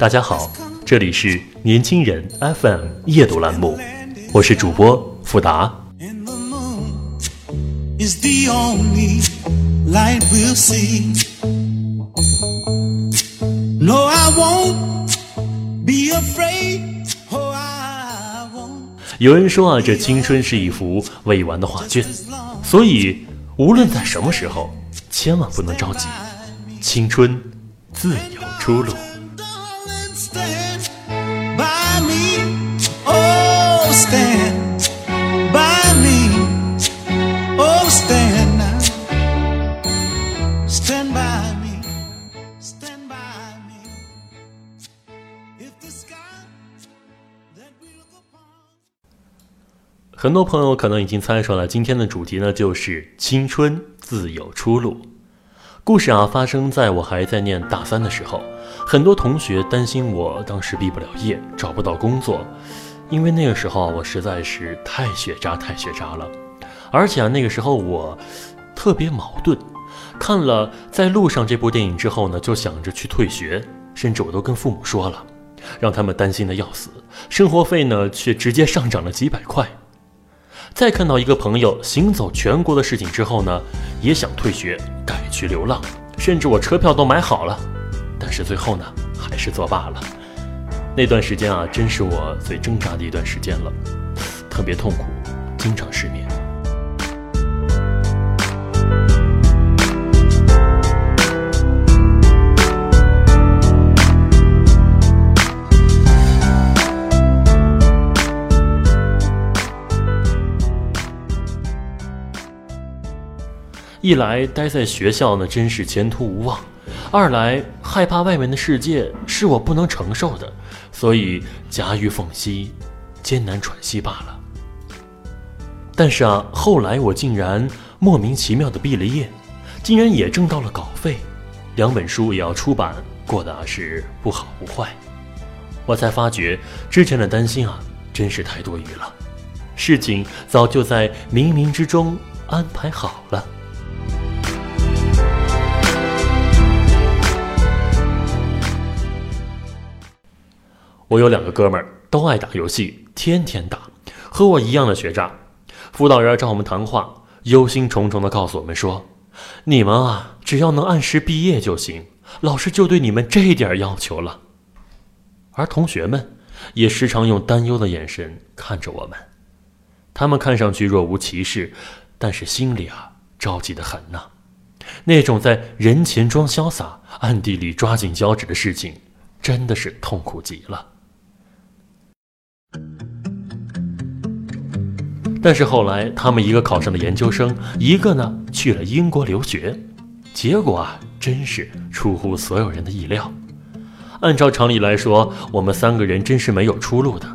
大家好，这里是年轻人 FM 夜读栏目，我是主播富达。有人说啊，这青春是一幅未完的画卷，所以无论在什么时候，千万不能着急，青春自有出路。很多朋友可能已经猜出了，今天的主题呢就是青春自有出路。故事啊发生在我还在念大三的时候，很多同学担心我当时毕不了业，找不到工作，因为那个时候我实在是太学渣太学渣了，而且啊那个时候我特别矛盾，看了在路上这部电影之后呢，就想着去退学，甚至我都跟父母说了，让他们担心的要死，生活费呢却直接上涨了几百块。在看到一个朋友行走全国的事情之后呢，也想退学改去流浪，甚至我车票都买好了，但是最后呢，还是作罢了。那段时间啊，真是我最挣扎的一段时间了，特别痛苦，经常失眠。一来待在学校呢，真是前途无望；二来害怕外面的世界是我不能承受的，所以夹于缝隙，艰难喘息罢了。但是啊，后来我竟然莫名其妙的毕了业，竟然也挣到了稿费，两本书也要出版，过得是不好不坏。我才发觉之前的担心啊，真是太多余了，事情早就在冥冥之中安排好了。我有两个哥们儿，都爱打游戏，天天打，和我一样的学渣。辅导员找我们谈话，忧心忡忡地告诉我们说：“你们啊，只要能按时毕业就行，老师就对你们这点要求了。”而同学们也时常用担忧的眼神看着我们，他们看上去若无其事，但是心里啊着急得很呐。那种在人前装潇洒，暗地里抓紧脚趾的事情，真的是痛苦极了。但是后来，他们一个考上了研究生，一个呢去了英国留学，结果啊，真是出乎所有人的意料。按照常理来说，我们三个人真是没有出路的。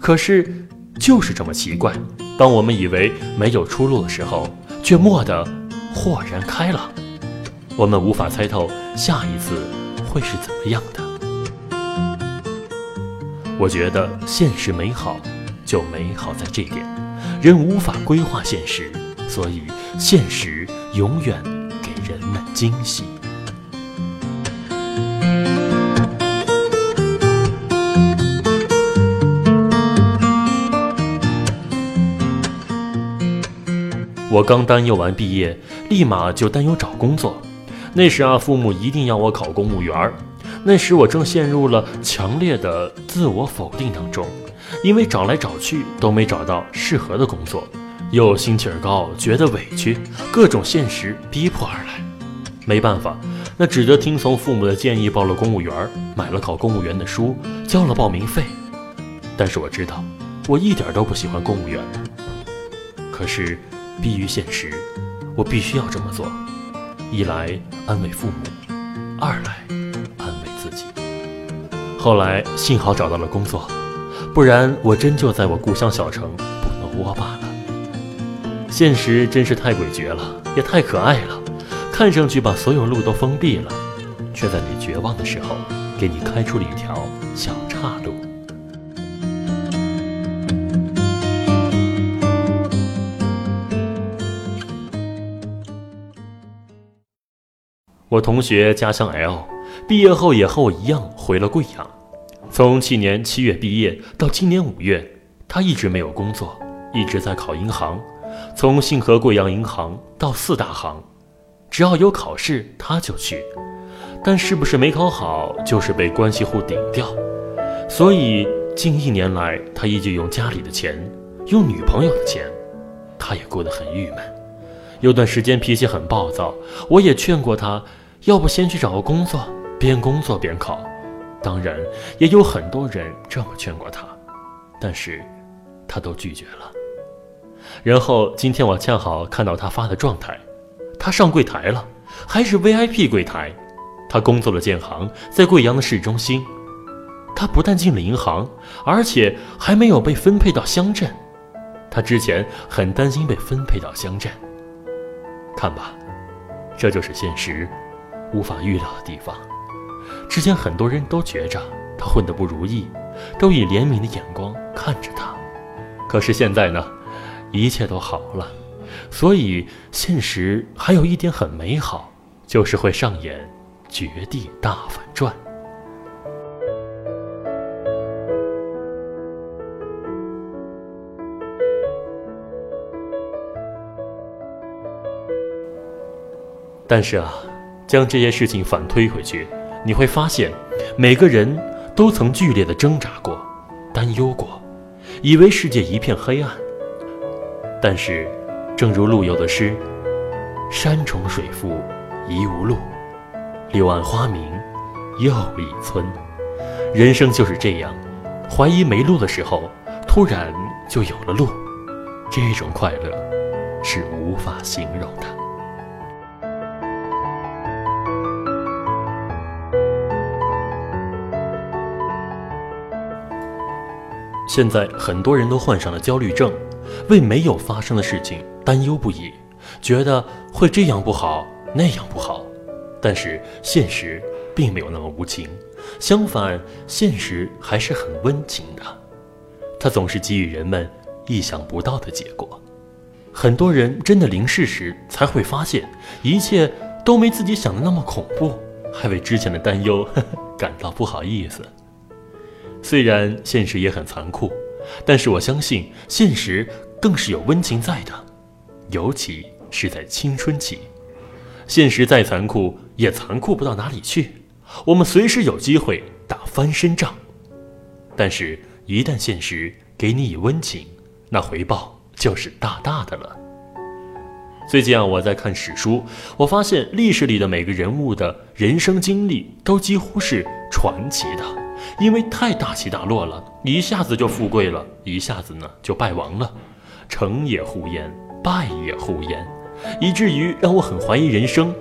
可是，就是这么奇怪，当我们以为没有出路的时候，却蓦地豁然开朗。我们无法猜透下一次会是怎么样的。我觉得现实美好，就美好在这点。人无法规划现实，所以现实永远给人们惊喜。我刚担忧完毕业，立马就担忧找工作。那时啊，父母一定要我考公务员那时我正陷入了强烈的自我否定当中。因为找来找去都没找到适合的工作，又心气儿高，觉得委屈，各种现实逼迫而来。没办法，那只得听从父母的建议，报了公务员，买了考公务员的书，交了报名费。但是我知道，我一点都不喜欢公务员。可是，逼于现实，我必须要这么做。一来安慰父母，二来安慰自己。后来幸好找到了工作，不然我真就在我故乡小城不能窝罢了。现实真是太诡谲了，也太可爱了。看上去把所有路都封闭了，却在你绝望的时候，给你开出了一条小岔路。我同学家乡 L，毕业后也和我一样回了贵阳。从去年七月毕业到今年五月，他一直没有工作，一直在考银行。从信和贵阳银行到四大行，只要有考试他就去，但是不是没考好，就是被关系户顶掉。所以近一年来，他依旧用家里的钱，用女朋友的钱，他也过得很郁闷。有段时间脾气很暴躁，我也劝过他，要不先去找个工作，边工作边考。当然，也有很多人这么劝过他，但是他都拒绝了。然后今天我恰好看到他发的状态，他上柜台了，还是 VIP 柜台。他工作的建行在贵阳的市中心。他不但进了银行，而且还没有被分配到乡镇。他之前很担心被分配到乡镇。看吧，这就是现实，无法预料的地方。之前很多人都觉着他混得不如意，都以怜悯的眼光看着他。可是现在呢？一切都好了，所以现实还有一点很美好，就是会上演绝地大反转。但是啊，将这些事情反推回去，你会发现，每个人都曾剧烈的挣扎过，担忧过，以为世界一片黑暗。但是，正如陆游的诗：“山重水复疑无路，柳暗花明又一村。”人生就是这样，怀疑没路的时候，突然就有了路，这种快乐是无法形容的。现在很多人都患上了焦虑症。为没有发生的事情担忧不已，觉得会这样不好那样不好，但是现实并没有那么无情，相反，现实还是很温情的。它总是给予人们意想不到的结果。很多人真的临世时才会发现，一切都没自己想的那么恐怖，还为之前的担忧感到不好意思。虽然现实也很残酷。但是我相信，现实更是有温情在的，尤其是在青春期。现实再残酷，也残酷不到哪里去。我们随时有机会打翻身仗。但是，一旦现实给你以温情，那回报就是大大的了。最近啊，我在看史书，我发现历史里的每个人物的人生经历都几乎是传奇的。因为太大起大落了，一下子就富贵了，一下子呢就败亡了，成也呼延，败也呼延，以至于让我很怀疑人生。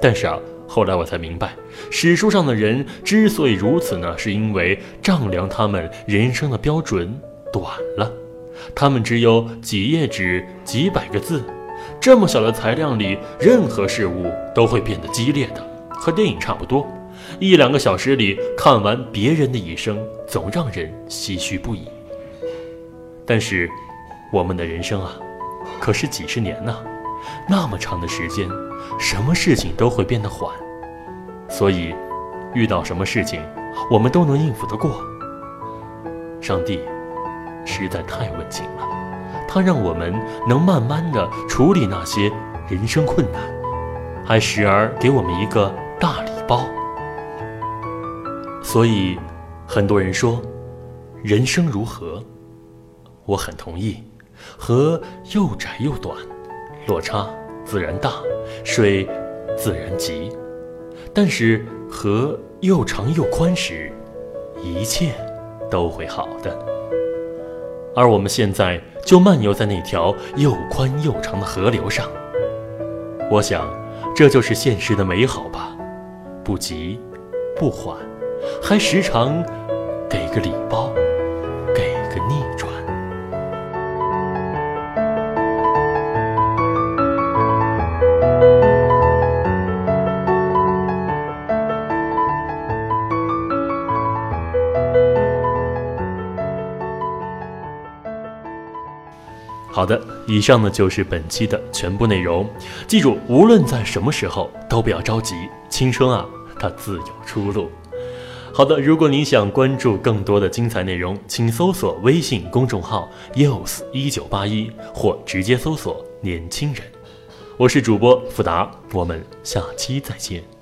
但是啊，后来我才明白，史书上的人之所以如此呢，是因为丈量他们人生的标准短了，他们只有几页纸、几百个字，这么小的材料里，任何事物都会变得激烈的，和电影差不多。一两个小时里看完别人的一生，总让人唏嘘不已。但是，我们的人生啊，可是几十年呐，那么长的时间，什么事情都会变得缓。所以，遇到什么事情，我们都能应付得过。上帝实在太温情了，他让我们能慢慢的处理那些人生困难，还时而给我们一个大礼包。所以，很多人说，人生如何？我很同意。河又窄又短，落差自然大，水自然急。但是河又长又宽时，一切都会好的。而我们现在就漫游在那条又宽又长的河流上。我想，这就是现实的美好吧，不急，不缓，还时常给个礼包，给个逆转。好的，以上呢就是本期的全部内容。记住，无论在什么时候都不要着急，青春啊，它自有出路。好的，如果您想关注更多的精彩内容，请搜索微信公众号 “use 一九八一”或直接搜索“年轻人”。我是主播富达，我们下期再见。